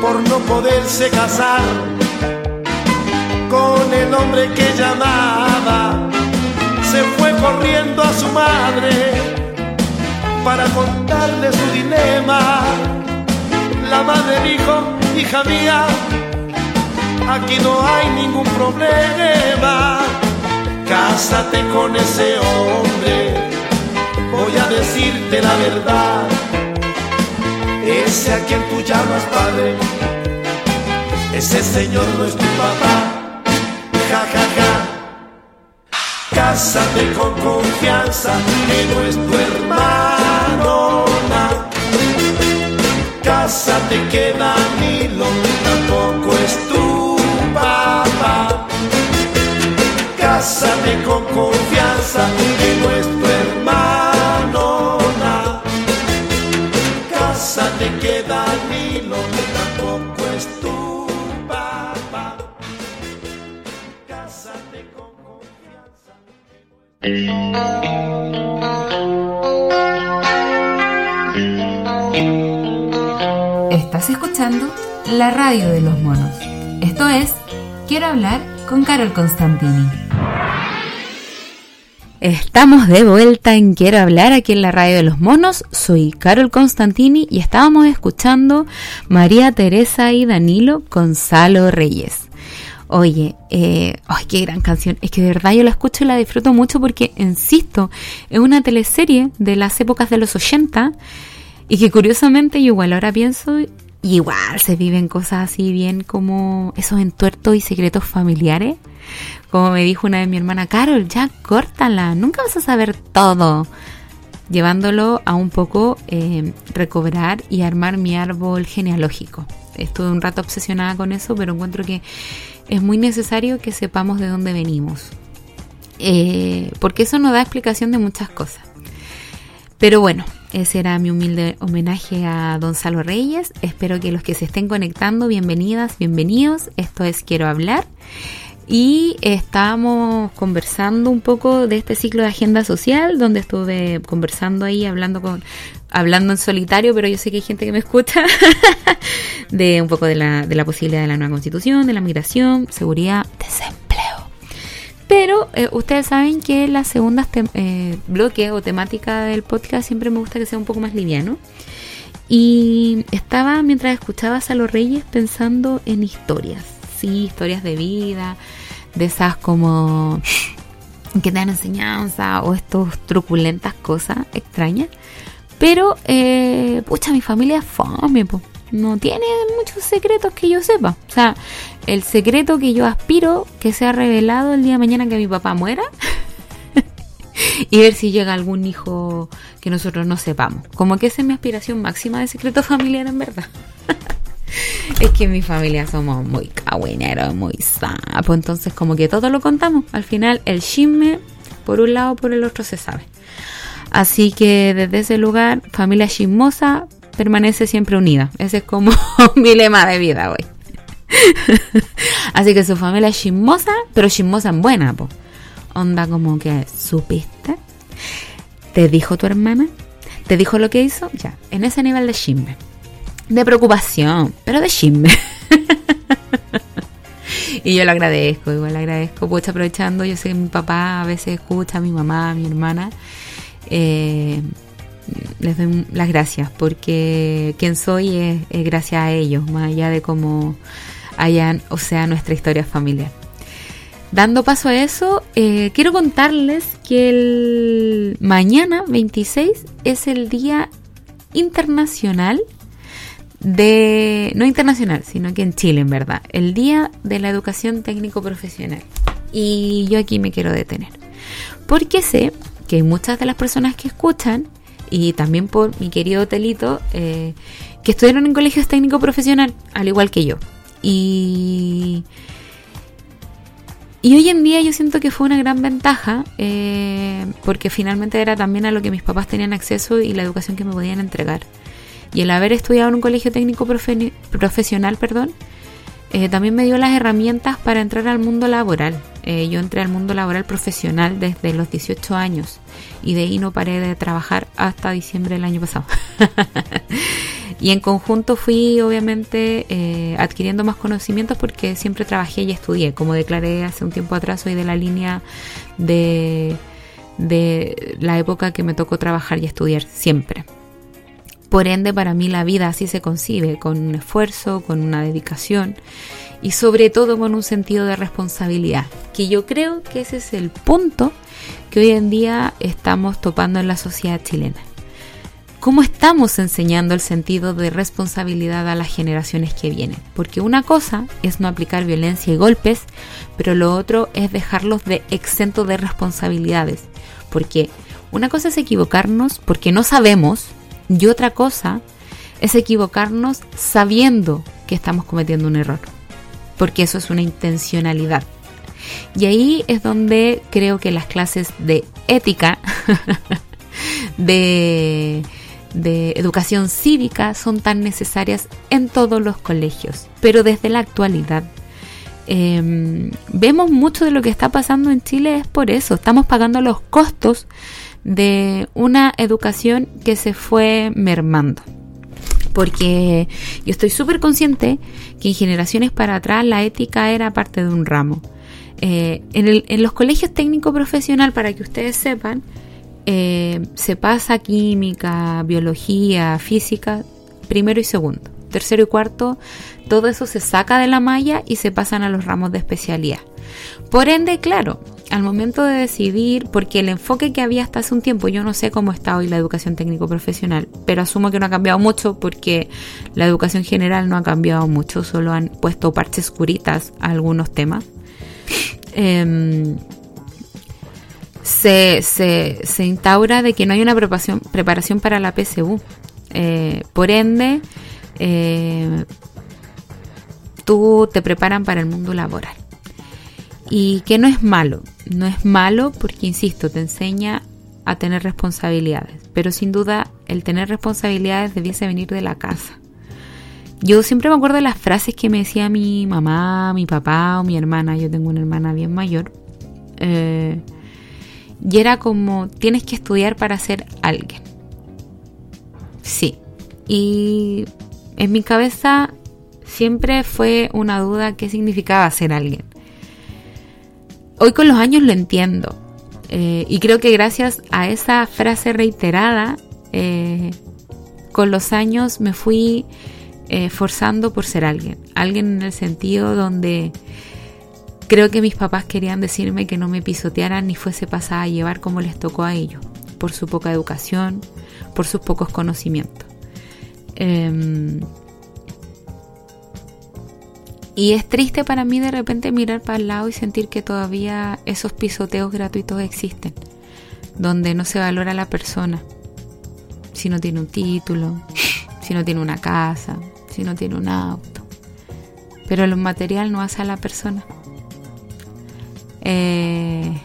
por no poderse casar con el hombre que llamaba. Se fue corriendo a su madre para contarle su dilema. La madre dijo, hija mía, aquí no hay ningún problema. Cásate con ese hombre, voy a decirte la verdad. Ese a quien tú llamas padre, ese señor no es tu papá ja, ja, ja. Cásate con confianza, que no es tu hermano. Cásate que Danilo tampoco es tu papá. Cásate con confianza que no es Cásate que Danilo tampoco confianza. Estás escuchando la radio de los monos. Esto es Quiero hablar con Carol Constantini. Estamos de vuelta en Quiero hablar aquí en la radio de los monos. Soy Carol Constantini y estábamos escuchando María Teresa y Danilo Gonzalo Reyes. Oye, eh, ay, qué gran canción. Es que de verdad yo la escucho y la disfruto mucho porque, insisto, es una teleserie de las épocas de los 80 y que curiosamente yo igual ahora pienso, y igual se viven cosas así bien como esos entuertos y secretos familiares. Como me dijo una vez mi hermana, Carol, ya córtala, nunca vas a saber todo. Llevándolo a un poco eh, recobrar y armar mi árbol genealógico. Estuve un rato obsesionada con eso, pero encuentro que es muy necesario que sepamos de dónde venimos. Eh, porque eso nos da explicación de muchas cosas. Pero bueno, ese era mi humilde homenaje a Don Salo Reyes. Espero que los que se estén conectando, bienvenidas, bienvenidos. Esto es Quiero hablar. Y estábamos conversando un poco de este ciclo de agenda social, donde estuve conversando ahí, hablando con, hablando en solitario, pero yo sé que hay gente que me escucha, de un poco de la, de la posibilidad de la nueva constitución, de la migración, seguridad, desempleo. Pero eh, ustedes saben que las segundas eh, bloques o temática del podcast siempre me gusta que sea un poco más liviano. Y estaba mientras escuchaba a los Reyes pensando en historias, sí, historias de vida, de esas como que te dan enseñanza o estos truculentas cosas extrañas. Pero, eh, pucha, mi familia es fome, no tiene muchos secretos que yo sepa. O sea, el secreto que yo aspiro que sea revelado el día de mañana que mi papá muera y ver si llega algún hijo que nosotros no sepamos. Como que esa es mi aspiración máxima de secreto familiar en verdad. es que en mi familia somos muy cagüineros, muy sapos, entonces como que todo lo contamos. Al final el chisme, por un lado por el otro se sabe. Así que desde ese lugar, familia chismosa, permanece siempre unida. Ese es como mi lema de vida hoy. Así que su familia es chismosa, pero chismosa en buena, po. Onda como que, ¿supiste? ¿Te dijo tu hermana? ¿Te dijo lo que hizo? Ya, en ese nivel de chisme. De preocupación, pero de chisme. y yo lo agradezco, igual lo agradezco. Pues aprovechando, yo sé que mi papá a veces escucha, mi mamá, mi hermana. Eh, les doy las gracias porque quien soy es, gracias a ellos, más allá de cómo hayan, o sea, nuestra historia familiar. Dando paso a eso, eh, quiero contarles que el mañana 26 es el Día Internacional de, no internacional, sino que en Chile, en verdad, el Día de la Educación Técnico Profesional. Y yo aquí me quiero detener, porque sé que muchas de las personas que escuchan y también por mi querido Telito, eh, que estudiaron en colegios técnico profesional, al igual que yo. Y, y hoy en día yo siento que fue una gran ventaja, eh, porque finalmente era también a lo que mis papás tenían acceso y la educación que me podían entregar. Y el haber estudiado en un colegio técnico profesional, perdón, eh, también me dio las herramientas para entrar al mundo laboral. Eh, yo entré al mundo laboral profesional desde los 18 años y de ahí no paré de trabajar hasta diciembre del año pasado. y en conjunto fui obviamente eh, adquiriendo más conocimientos porque siempre trabajé y estudié. Como declaré hace un tiempo atrás, soy de la línea de, de la época que me tocó trabajar y estudiar siempre. Por ende, para mí la vida así se concibe, con un esfuerzo, con una dedicación y sobre todo con un sentido de responsabilidad, que yo creo que ese es el punto que hoy en día estamos topando en la sociedad chilena. cómo estamos enseñando el sentido de responsabilidad a las generaciones que vienen. Porque una cosa es no aplicar violencia y golpes, pero lo otro es dejarlos de exento de responsabilidades. Porque una cosa es equivocarnos porque no sabemos y otra cosa es equivocarnos sabiendo que estamos cometiendo un error. Porque eso es una intencionalidad. Y ahí es donde creo que las clases de ética, de, educación cívica, son tan necesarias en todos los colegios. Pero desde la actualidad, em, vemos mucho de lo que está pasando en Chile es por eso. Estamos pagando los costos de una educación que se fue mermando. Porque yo estoy súper consciente que en generaciones para atrás la ética era parte de un ramo. Eh, en, los colegios técnico profesional, para que ustedes sepan, eh, se pasa química, biología, física, primero y segundo. Tercero y cuarto, todo eso se saca de la malla y se pasan a los ramos de especialidad. Por ende, claro, al momento de decidir, porque el enfoque que había hasta hace un tiempo, yo no sé cómo está hoy la educación técnico profesional, pero asumo que no ha cambiado mucho porque la educación general no ha cambiado mucho, solo han puesto parches curitas a algunos temas. Em, se, se, instaura de que no hay una preparación, preparación para la PSU. Eh, por ende, eh, tú te preparan para el mundo laboral. Y que no es malo, no es malo porque, insisto, te enseña a tener responsabilidades, pero sin duda el tener responsabilidades debiese venir de la casa. Yo siempre me acuerdo de las frases que me decía mi mamá, mi papá o mi hermana. Yo tengo una hermana bien mayor. Eh, y era como, tienes que estudiar para ser alguien. Sí. Y en mi cabeza siempre fue una duda qué significaba ser alguien. Hoy con los años lo entiendo. Eh, y creo que gracias a esa frase reiterada, eh, con los años me fui eh, forzando por ser alguien. Alguien en el sentido donde creo que mis papás querían decirme que no me pisotearan ni fuese pasada a llevar como les tocó a ellos, por su poca educación, por sus pocos conocimientos. Y es triste para mí de repente mirar para el lado y sentir que todavía esos pisoteos gratuitos existen, donde no se valora a la persona, si no tiene un título, si no tiene una casa, si no tiene un auto. Pero lo material no hace a la persona. Eh,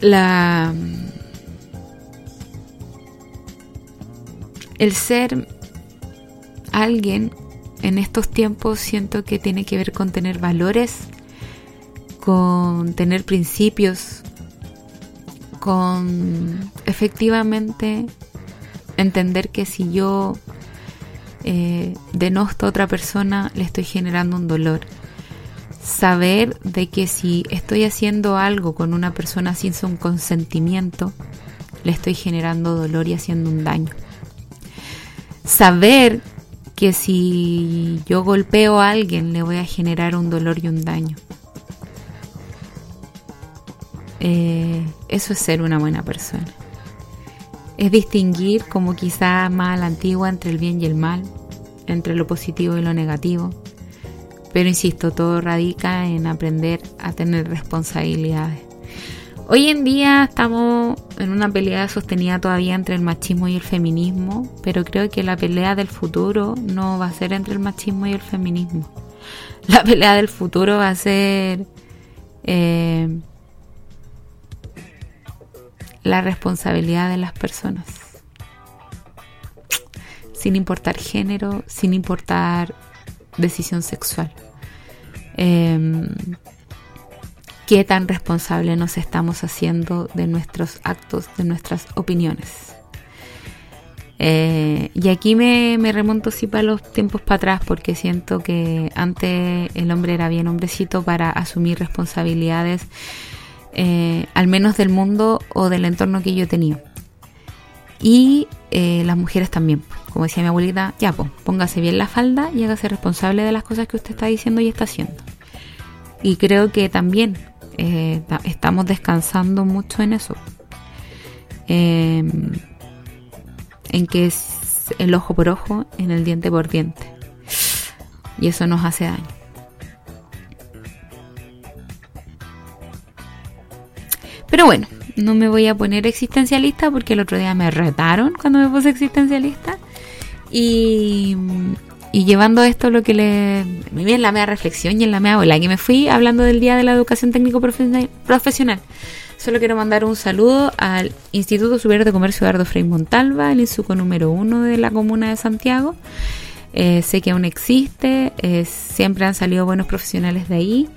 la el ser alguien en estos tiempos siento que tiene que ver con tener valores, con tener principios, con efectivamente entender que si yo eh, denosto a otra persona le estoy generando un dolor. Saber de que si estoy haciendo algo con una persona sin su consentimiento, le estoy generando dolor y haciendo un daño. Saber que si yo golpeo a alguien le voy a generar un dolor y un daño. Eh, eso es ser una buena persona. Es distinguir como quizá más a la antigua entre el bien y el mal, entre lo positivo y lo negativo. Pero insisto, todo radica en aprender a tener responsabilidades. Hoy en día estamos en una pelea sostenida todavía entre el machismo y el feminismo, pero creo que la pelea del futuro no va a ser entre el machismo y el feminismo. La pelea del futuro va a ser eh, la responsabilidad de las personas. Sin importar género, sin importar decisión sexual. Em, ¿Qué tan responsable nos estamos haciendo de nuestros actos, de nuestras opiniones? Eh, y aquí me, remonto sí para los tiempos para atrás porque siento que antes el hombre era bien hombrecito para asumir responsabilidades eh, al menos del mundo o del entorno que yo tenido. Y eh, las mujeres también, como decía mi abuelita, ya, pues, póngase bien la falda y hágase responsable de las cosas que usted está diciendo y está haciendo. Y creo que también Eh, estamos descansando mucho en eso. Em, en que es el ojo por ojo, en el diente por diente. Y eso nos hace daño. Pero bueno, no me voy a poner existencialista porque el otro día me retaron cuando me puse existencialista. Y, y llevando esto lo que le... En la media reflexión y en la media bola, que me fui hablando del Día de la Educación Técnico Profesional. Solo quiero mandar un saludo al Instituto Superior de Comercio Eduardo Frei Montalva, el INSUCO número uno de la comuna de Santiago. Eh, sé que aún existe, eh, siempre han salido buenos profesionales de ahí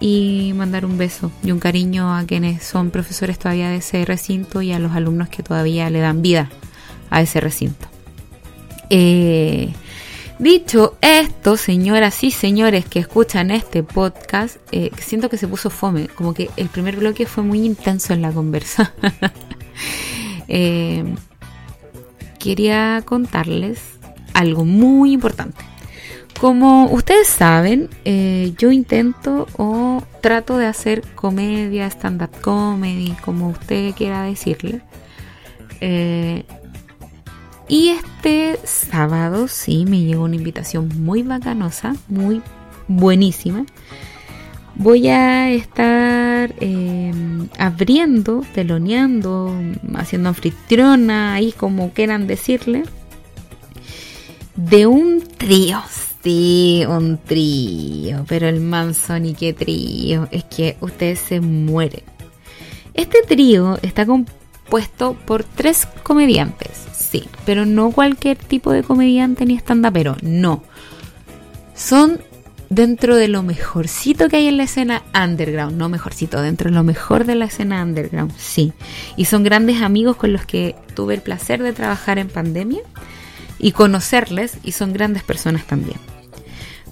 y mandar un beso y un cariño a quienes son profesores todavía de ese recinto y a los alumnos que todavía le dan vida a ese recinto. Eh, dicho esto, señoras y señores que escuchan este podcast, eh, siento que se puso fome, como que el primer bloque fue muy intenso en la conversa. Eh, quería contarles algo muy importante. Como ustedes saben, eh, yo intento o trato de hacer comedia, stand-up comedy, como usted quiera decirle. Eh, y este sábado sí me llegó una invitación muy bacanosa, muy buenísima. Voy a estar eh, abriendo, teloneando, haciendo anfitriona, ahí como quieran decirle, de un trío Sí, un trío, pero el Manson y qué trío, es que ustedes se mueren. Este trío está compuesto por tres comediantes, sí, pero no cualquier tipo de comediante ni pero no. Son dentro de lo mejorcito que hay en la escena underground, no mejorcito, dentro de lo mejor de la escena underground, sí. Y son grandes amigos con los que tuve el placer de trabajar en pandemia y conocerles y son grandes personas también.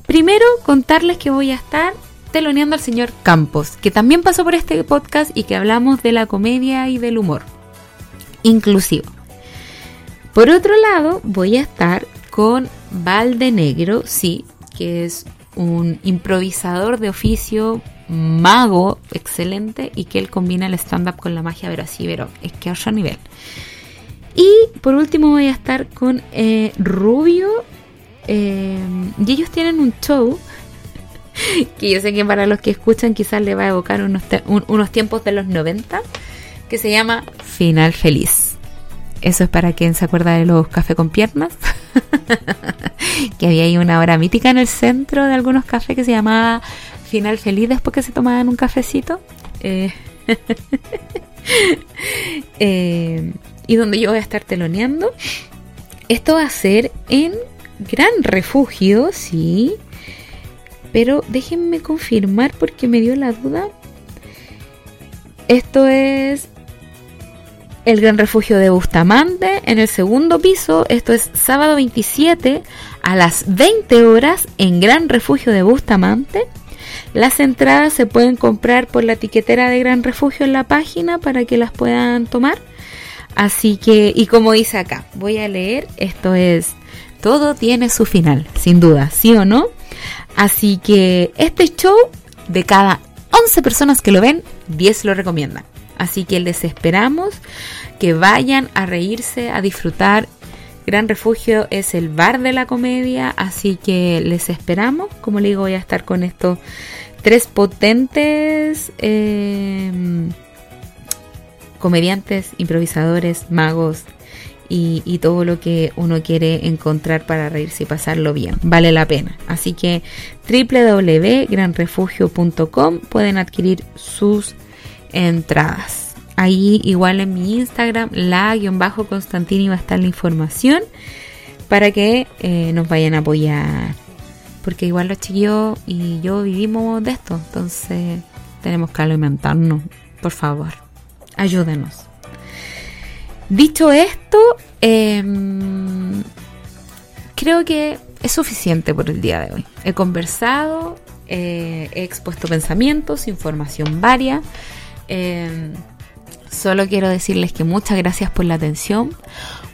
Primero, contarles que voy a estar teloneando al señor Campos, que también pasó por este podcast y que hablamos de la comedia y del humor inclusivo. Por otro lado, voy a estar con Valde Negro, sí, que es un improvisador de oficio, mago excelente y que él combina el stand-up con la magia, pero así, pero es que a otro nivel. Y por último voy a estar con eh, Rubio eh, y ellos tienen un show que yo sé que para los que escuchan quizás le va a evocar unos, unos tiempos de los 90 que se llama Final Feliz. Eso es para quien se acuerda de los cafés con piernas. que había ahí una hora mítica en el centro de algunos cafés que se llamaba Final Feliz después que se tomaban un cafecito. Eh, eh, y donde yo voy a estar teloneando. Esto va a ser en gran refugio, sí. Pero déjenme confirmar porque me dio la duda. Esto es el Gran Refugio de Bustamante en el segundo piso. Esto es sábado 27 a las 20 horas en Gran Refugio de Bustamante. Las entradas se pueden comprar por la etiquetera de Gran Refugio en la página para que las puedan tomar. Así que, y como dice acá, voy a leer, esto es todo tiene su final, sin duda, ¿sí o no? Así que este show, de cada 11 personas que lo ven, 10 lo recomiendan. Así que les esperamos que vayan a reírse, a disfrutar. Gran Refugio es el bar de la comedia, así que les esperamos. Como le digo, voy a estar con estos tres potentes eh, comediantes, improvisadores, magos, y, todo lo que uno quiere encontrar para reírse y pasarlo bien. Vale la pena. Así que www.granrefugio.com pueden adquirir sus entradas. Ahí igual en mi Instagram, la-constantini va a estar la información para que eh, nos vayan a apoyar. Porque igual los chiquillos y yo vivimos de esto, entonces tenemos que alimentarnos. Por favor, ayúdenos. Dicho esto, em, creo que es suficiente por el día de hoy. He conversado, eh, he expuesto pensamientos, información varia. Em, solo quiero decirles que muchas gracias por la atención,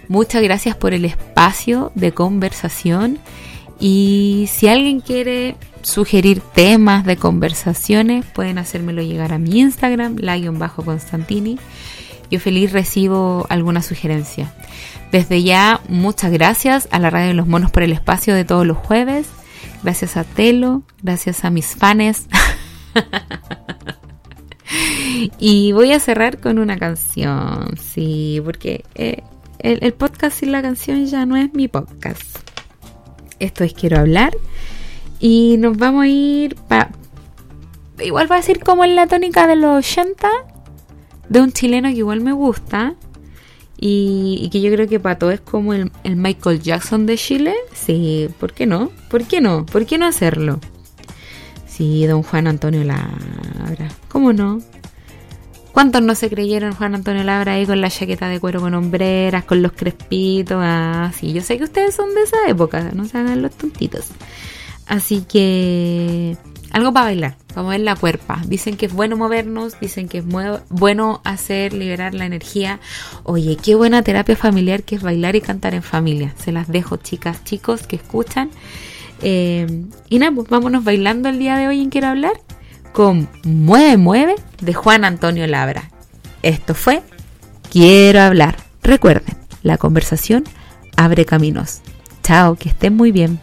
muchas gracias por el espacio de conversación Y si alguien quiere sugerir temas de conversaciones, pueden hacérmelo llegar a mi Instagram, la-constantini. Yo feliz recibo alguna sugerencia. Desde ya, muchas gracias a la Radio de los Monos por el espacio de todos los jueves. Gracias a Telo, gracias a mis fans. y voy a cerrar con una canción, sí, porque eh, el, podcast sin la canción ya no es mi podcast. Esto es Quiero hablar. Y nos vamos a ir para... Igual va a decir como en la tónica de los 80, de un chileno que igual me gusta. Y, que yo creo que Pato es como el, el, Michael Jackson de Chile. Sí, ¿por qué no? ¿Por qué no? ¿Por qué no hacerlo? Sí, don Juan Antonio Labra. ¿Cómo no? ¿Cuántos no se creyeron Juan Antonio Labra ahí con la chaqueta de cuero con hombreras, con los crespitos? Ah, yo sé que ustedes son de esa época, no se hagan los tontitos. Así que algo para bailar, para mover la cuerpa. Dicen que es bueno movernos, dicen que es bueno hacer, liberar la energía. Oye, qué buena terapia familiar que es bailar y cantar en familia. Se las dejo, chicas, chicos, que escuchan. Eh, y nada, pues vámonos bailando el día de hoy en Quiero Hablar con Mueve, Mueve de Juan Antonio Labra. Esto fue Quiero Hablar. Recuerden, la conversación abre caminos. Chao, que estén muy bien.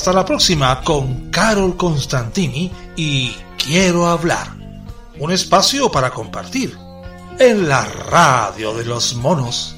Hasta la próxima con Carol Constantini y Quiero hablar. Un espacio para compartir en la radio de los monos.